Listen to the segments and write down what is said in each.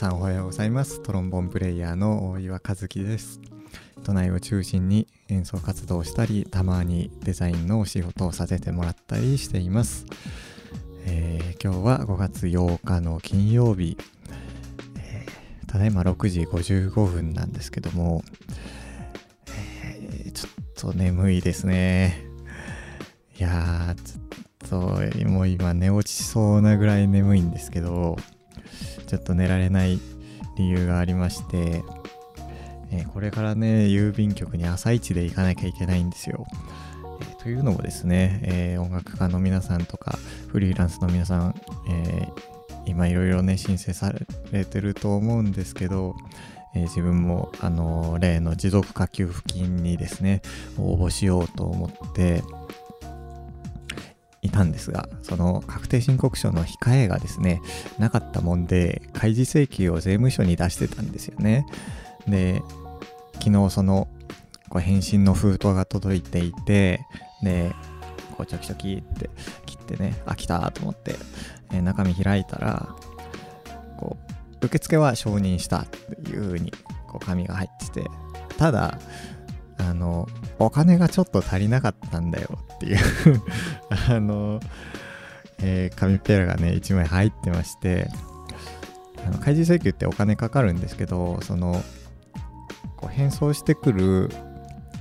さんおはようございます。トロンボンプレイヤーの大岩和樹です。都内を中心に演奏活動をしたりたまにデザインのお仕事をさせてもらったりしています、えー、今日は5月8日の金曜日、えー、ただいま6時55分なんですけども、えー、ちょっと眠いですね。いやーちょっともう今寝落ちしそうなぐらい眠いんですけどちょっと寝られない理由がありまして、え、これからね、郵便局に朝一で行かなきゃいけないんですよ。というのもですね、え、音楽家の皆さんとか、フリーランスの皆さん、え今いろいろね、申請されてると思うんですけど、え自分も、あの例の持続化給付金にですね、応募しようと思って、たんですが、その確定申告書の控えがですね、なかったもんで、開示請求を税務署に出してたんですよね。で、昨日その、こう返信の封筒が届いていて、で、こうチョキチョキって切ってね、あ、来たと思って、え、中身開いたら、こう、受付は承認したっていう風に、こう紙が入ってて、ただ、あの、お金がちょっと足りなかったんだよっていう。あの、えー、紙ペラがね、1枚入ってまして、あの開示請求ってお金かかるんですけど、その、こう返送してくる、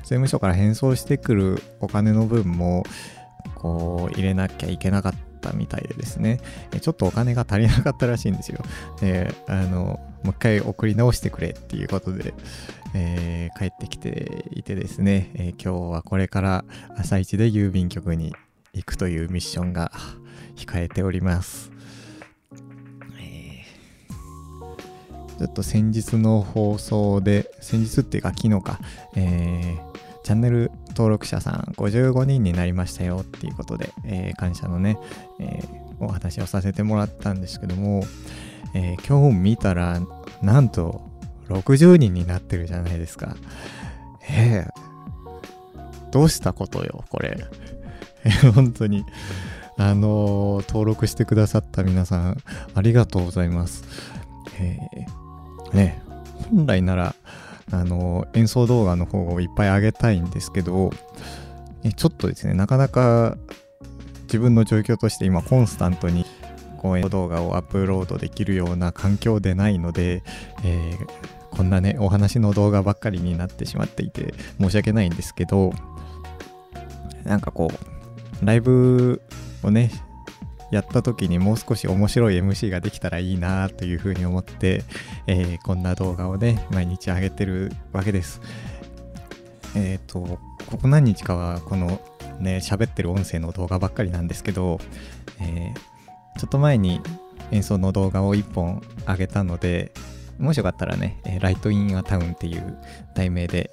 税務署から返送してくるお金の分も、こう、入れなきゃいけなかったみたいでですね、ちょっとお金が足りなかったらしいんですよ。で、あの、もう一回送り直してくれっていうことで、えー、帰ってきていてですね、えー、今日はこれから朝一で郵便局に行くというミッションが控えております。ちょっと先日の放送で、先日っていうか昨日か、えー、チャンネル登録者さん55人になりましたよっていうことで、えー、感謝のね、えー、お話をさせてもらったんですけども、えー、今日見たら、なんと60人になってるじゃないですか。えー、どうしたことよ、これ。本当に。あのー、登録してくださった皆さん、ありがとうございます。えー、ね、本来なら、あの、演奏動画の方をいっぱい上げたいんですけど、ちょっとですね、なかなか自分の状況として今コンスタントに講演動画をアップロードできるような環境でないので、えー、こんなね、お話の動画ばっかりになってしまっていて申し訳ないんですけど、なんかこう、ライブをね、やった時にもう少し面白い MC ができたらいいなというふうに思って、えー、こんな動画をね、毎日上げてるわけです。えっ、ー、と、ここ何日かはこのね、喋ってる音声の動画ばっかりなんですけど、えーちょっと前に演奏の動画を1本上げたので、もしよかったらね、えライトインアタウンっていう題名で、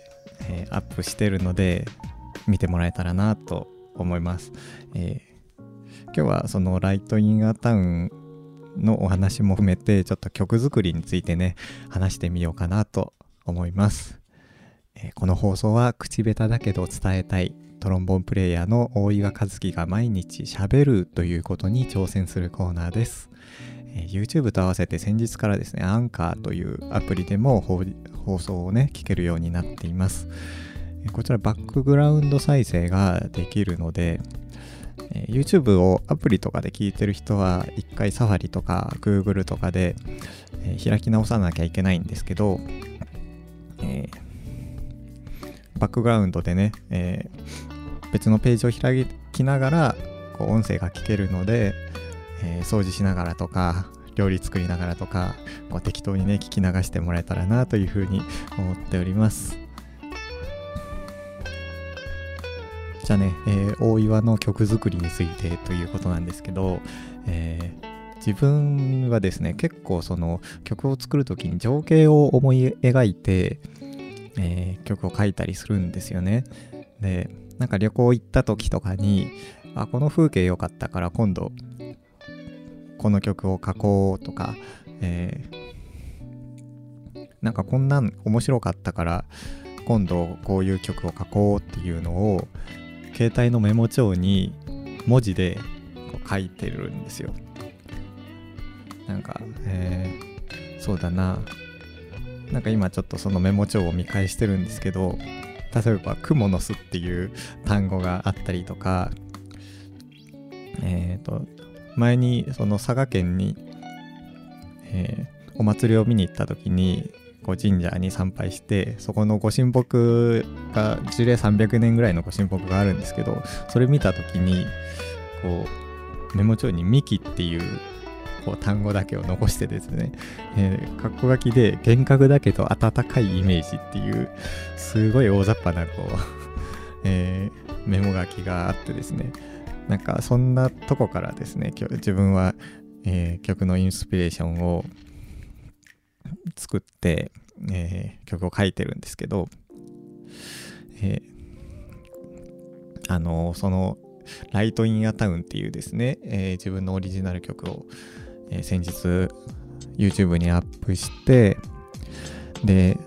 えー、アップしてるので、見てもらえたらなと思います。えー、今日はそのライトインアタウンのお話も含めて、ちょっと曲作りについてね、話してみようかなと思います。えー、この放送は口下手だけど伝えたいトロンボンプレイヤーの大岩和樹が毎日喋るということに挑戦するコーナーです。え YouTube と合わせて先日からですね、アンカーというアプリでも放送をね、聞けるようになっています。こちらバックグラウンド再生ができるので、え YouTube をアプリとかで聞いてる人は一回サファリとか Google とかで、え開き直さなきゃいけないんですけど、えー、バックグラウンドでね、え、別のページを開きながらこう音声が聞けるので、え、掃除しながらとか料理作りながらとかこう適当にね聞き流してもらえたらなというふうに思っております。じゃあね、えー、大岩の曲作りについてということなんですけど、えー、自分はですね結構その曲を作る時に情景を思い描いて、えー、曲を書いたりするんですよね。でなんか旅行行った時とかに、あ、この風景良かったから今度、この曲を書こうとか、えー、なんかこんなん面白かったから今度こういう曲を書こうっていうのを携帯のメモ帳に文字でこう書いてるんですよ。なんか、えー、そうだななんか今ちょっとそのメモ帳を見返してるんですけど例えば「クモの巣」っていう単語があったりとかえっ、ー、と前にその佐賀県に、えー、お祭りを見に行った時にこう神社に参拝してそこのご神木が樹齢300年ぐらいのご神木があるんですけどそれ見た時にこうメモ帳に「幹」っていうこう単語だけを残してですね、えー、括弧書きで幻覚だけど温かいイメージっていうすごい大雑把なこうえー、メモ書きがあってですね。なんかそんなとこからですね自分は、えー、曲のインスピレーションを作って、えー、曲を書いてるんですけど、えー、あのその「ライト・イン・ア・タウン」っていうですね、えー、自分のオリジナル曲を、え、先日 YouTube にアップしてで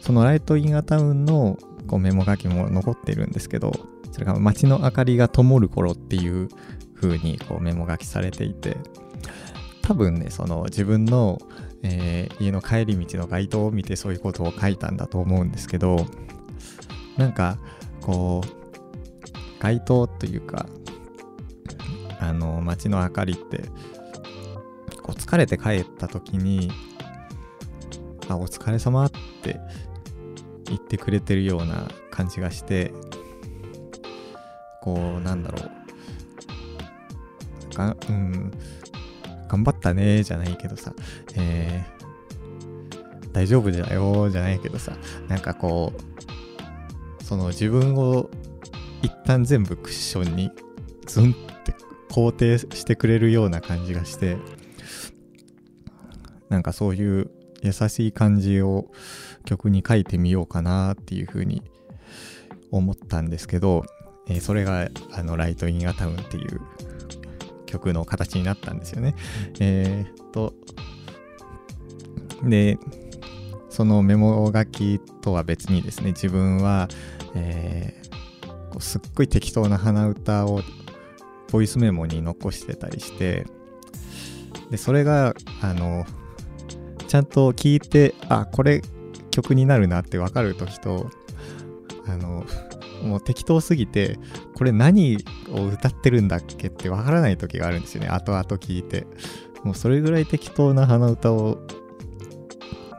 その「ライト・イン・ア・タウン」のこうメモ書きも残ってるんですけどそれが街の明かりが灯る頃っていう風にこうメモ書きされていて多分ねその自分の、えー、家の帰り道の街灯を見てそういうことを書いたんだと思うんですけどなんかこう街灯というかあの街の明かりってこう疲れて帰った時にあお疲れ様って言ってくれてるような感じがしてこうなんだろう。がうん。頑張ったねじゃないけどさ、えー、大丈夫だよじゃないけどさ。なんかこうその自分を一旦全部クッションにズンって肯定してくれるような感じがしてなんかそういう優しい感じを曲に書いてみようかなっていうふうに思ったんですけどえー、それがあのライト・イン・ア・タウンっていう曲の形になったんですよね。えー、っと、で、そのメモ書きとは別にですね、自分は、えー、こうすっごい適当な鼻歌をボイスメモに残してたりして、で、それが、あの、ちゃんと聞いて、あ、これ曲になるなってわかるときと、あの、もう適当すぎて、これ何を歌ってるんだっけってわからない時があるんですよね。後々聞いて。もうそれぐらい適当な鼻歌を、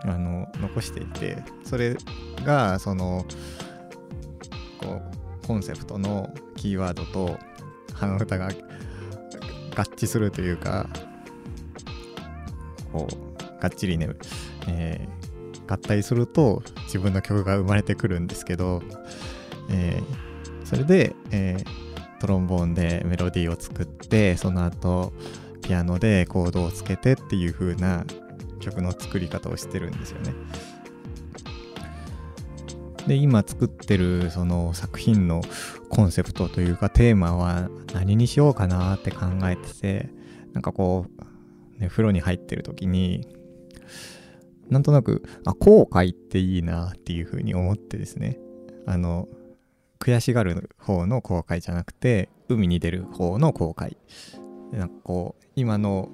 あの、残していて、それが、その、こう、コンセプトのキーワードと鼻歌が合致するというか、こう、がっちりね、えー、合体すると自分の曲が生まれてくるんですけど、えー、それで、えー、トロンボーンでメロディーを作ってその後ピアノでコードをつけてっていう風な曲の作り方をしてるんですよね。で今作ってるその作品のコンセプトというかテーマは何にしようかなって考えててなんかこう、ね、風呂に入ってる時になんとなくあ後悔っていいなっていう風に思ってですねあの悔しがる方の後悔じゃなくて海に出る方の後悔。なんかこう今の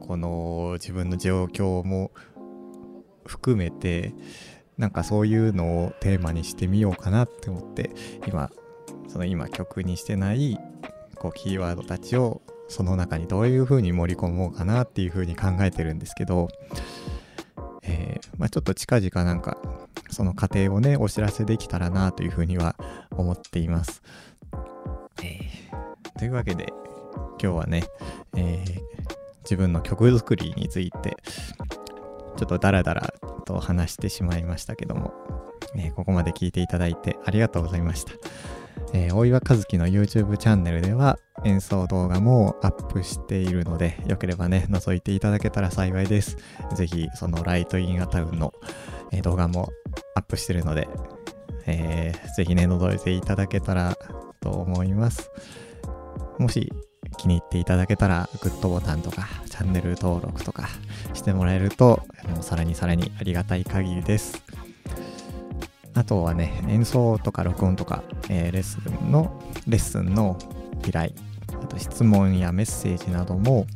この自分の状況も含めてなんかそういうのをテーマにしてみようかなって思って今その今曲にしてないこうキーワードたちをその中にどういう風に盛り込もうかなっていう風に考えてるんですけど、えー、まあ、ちょっと近々なんかその過程をね、お知らせできたらなというふうには思っています。えー、というわけで、今日はね、えー、自分の曲作りについて、ちょっとダラダラと話してしまいましたけども、えー、ここまで聞いていただいてありがとうございました。えー、大岩和樹の YouTube チャンネルでは演奏動画もアップしているので、よければね、覗いていただけたら幸いです。ぜひ、そのライトインアタウンの、え、動画もアップしてるので、えー、ぜひね、覗いていただけたらと思います。もし気に入っていただけたら、グッドボタンとか、チャンネル登録とかしてもらえると、もうさらにさらにありがたい限りです。あとはね、演奏とか録音とか、えー、レッスンの、レッスンの依頼、あと質問やメッセージなども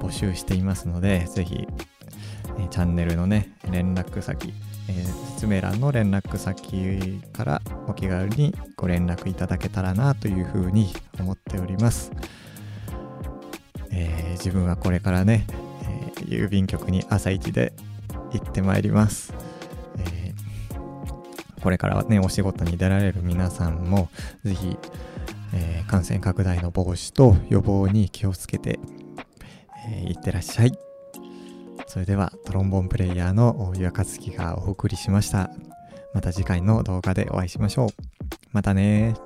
募集していますので、ぜひ、えチャンネルのね連絡先、えー、説明欄の連絡先からお気軽にご連絡いただけたらなというふうに思っております、えー、自分はこれからね、えー、郵便局に朝一で行ってまいります、えこれからはねお仕事に出られる皆さんもぜひ、え感染拡大の防止と予防に気をつけて、えー、いってらっしゃい。それではトロンボーンプレイヤーの岩和樹がお送りしました。また次回の動画でお会いしましょう。またね